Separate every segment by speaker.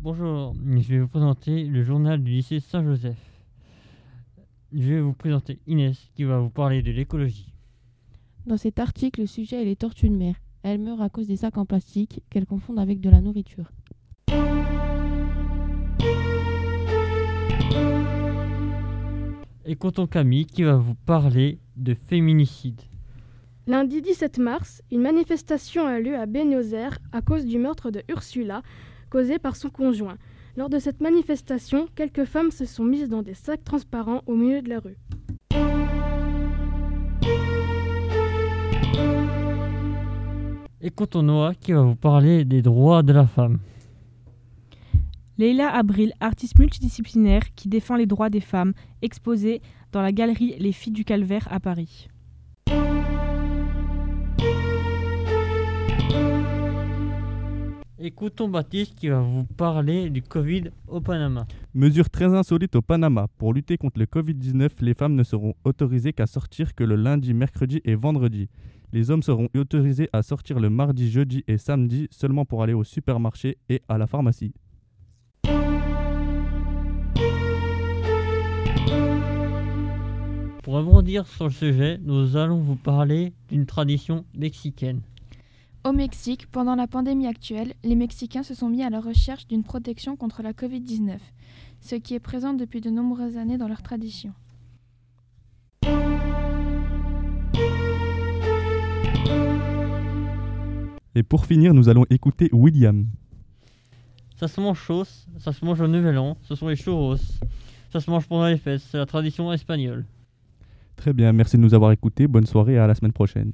Speaker 1: Bonjour, je vais vous présenter le journal du lycée Saint-Joseph. Je vais vous présenter Inès qui va vous parler de l'écologie.
Speaker 2: Dans cet article, le sujet est les tortues de mer. Elles meurent à cause des sacs en plastique qu'elles confondent avec de la nourriture.
Speaker 1: Écoutons Camille qui va vous parler de féminicide.
Speaker 3: Lundi 17 mars, une manifestation a lieu à Beniozer à cause du meurtre de Ursula, causé par son conjoint. Lors de cette manifestation, quelques femmes se sont mises dans des sacs transparents au milieu de la rue.
Speaker 1: Écoutons Noah qui va vous parler des droits de la femme.
Speaker 4: Leila Abril, artiste multidisciplinaire qui défend les droits des femmes, exposée dans la galerie Les Filles du Calvaire à Paris.
Speaker 1: Écoutons Baptiste qui va vous parler du Covid au Panama.
Speaker 5: Mesure très insolite au Panama. Pour lutter contre le Covid-19, les femmes ne seront autorisées qu'à sortir que le lundi, mercredi et vendredi. Les hommes seront autorisés à sortir le mardi, jeudi et samedi seulement pour aller au supermarché et à la pharmacie.
Speaker 1: Pour rebondir sur le sujet, nous allons vous parler d'une tradition mexicaine.
Speaker 6: Au Mexique, pendant la pandémie actuelle, les Mexicains se sont mis à la recherche d'une protection contre la Covid-19, ce qui est présent depuis de nombreuses années dans leur tradition.
Speaker 5: Et pour finir, nous allons écouter William.
Speaker 1: Ça se mange chaud, ça se mange au Nouvel An, ce sont les churros. Ça se mange pendant les fêtes, c'est la tradition espagnole.
Speaker 5: Très bien, merci de nous avoir écoutés. Bonne soirée et à la semaine prochaine.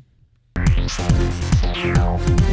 Speaker 5: Bye.